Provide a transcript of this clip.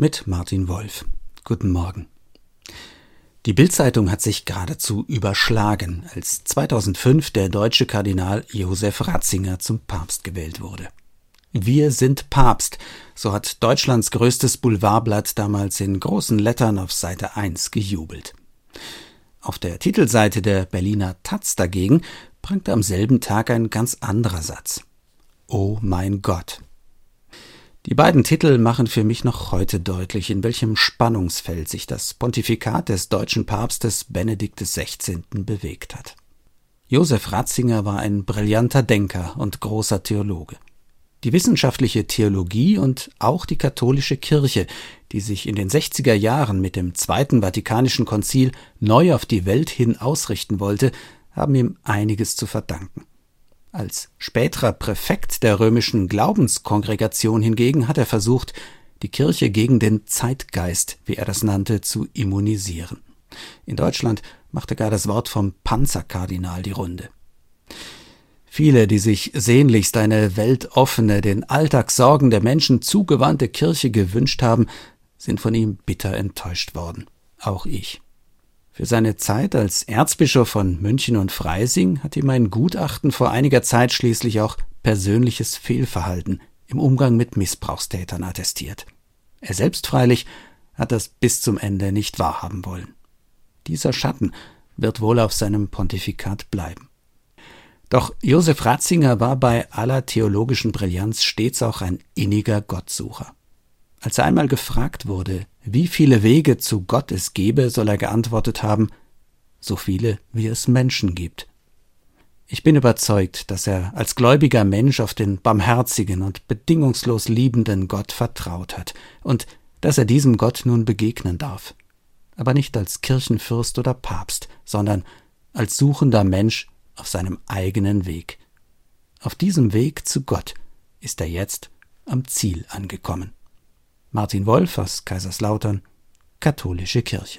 mit Martin Wolf. Guten Morgen. Die Bildzeitung hat sich geradezu überschlagen, als 2005 der deutsche Kardinal Josef Ratzinger zum Papst gewählt wurde. Wir sind Papst, so hat Deutschlands größtes Boulevardblatt damals in großen Lettern auf Seite 1 gejubelt. Auf der Titelseite der Berliner Taz dagegen prangte am selben Tag ein ganz anderer Satz. Oh mein Gott. Die beiden Titel machen für mich noch heute deutlich, in welchem Spannungsfeld sich das Pontifikat des deutschen Papstes Benedikt XVI. bewegt hat. Josef Ratzinger war ein brillanter Denker und großer Theologe. Die wissenschaftliche Theologie und auch die katholische Kirche, die sich in den 60er Jahren mit dem Zweiten Vatikanischen Konzil neu auf die Welt hin ausrichten wollte, haben ihm einiges zu verdanken. Als späterer Präfekt der römischen Glaubenskongregation hingegen hat er versucht, die Kirche gegen den Zeitgeist, wie er das nannte, zu immunisieren. In Deutschland machte gar das Wort vom Panzerkardinal die Runde. Viele, die sich sehnlichst eine weltoffene, den Alltagssorgen der Menschen zugewandte Kirche gewünscht haben, sind von ihm bitter enttäuscht worden. Auch ich. Für seine Zeit als Erzbischof von München und Freising hat ihm ein Gutachten vor einiger Zeit schließlich auch persönliches Fehlverhalten im Umgang mit Missbrauchstätern attestiert. Er selbst freilich hat das bis zum Ende nicht wahrhaben wollen. Dieser Schatten wird wohl auf seinem Pontifikat bleiben. Doch Josef Ratzinger war bei aller theologischen Brillanz stets auch ein inniger Gottsucher. Als er einmal gefragt wurde, wie viele Wege zu Gott es gebe, soll er geantwortet haben, so viele, wie es Menschen gibt. Ich bin überzeugt, dass er als gläubiger Mensch auf den barmherzigen und bedingungslos liebenden Gott vertraut hat und dass er diesem Gott nun begegnen darf. Aber nicht als Kirchenfürst oder Papst, sondern als suchender Mensch auf seinem eigenen Weg. Auf diesem Weg zu Gott ist er jetzt am Ziel angekommen. Martin Wolf aus Kaiserslautern, Katholische Kirche.